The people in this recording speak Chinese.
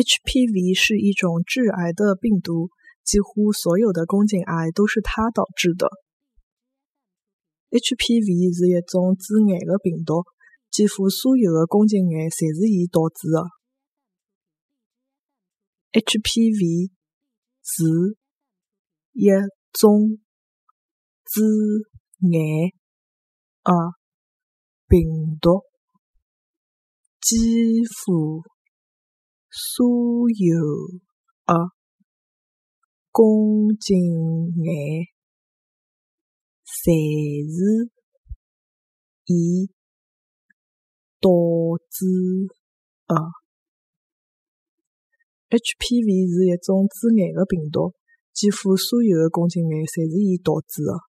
HPV 是一种致癌的病毒，几乎所有的宫颈癌都是它导致的。HPV 是一种致癌的病毒，几乎所有的宫颈癌侪是伊导致的。HPV 是一种致癌的病毒，几乎。所有的宫颈癌侪是伊导致的。HPV 是一种致癌的病毒，几乎所有的宫颈癌侪是伊导致的。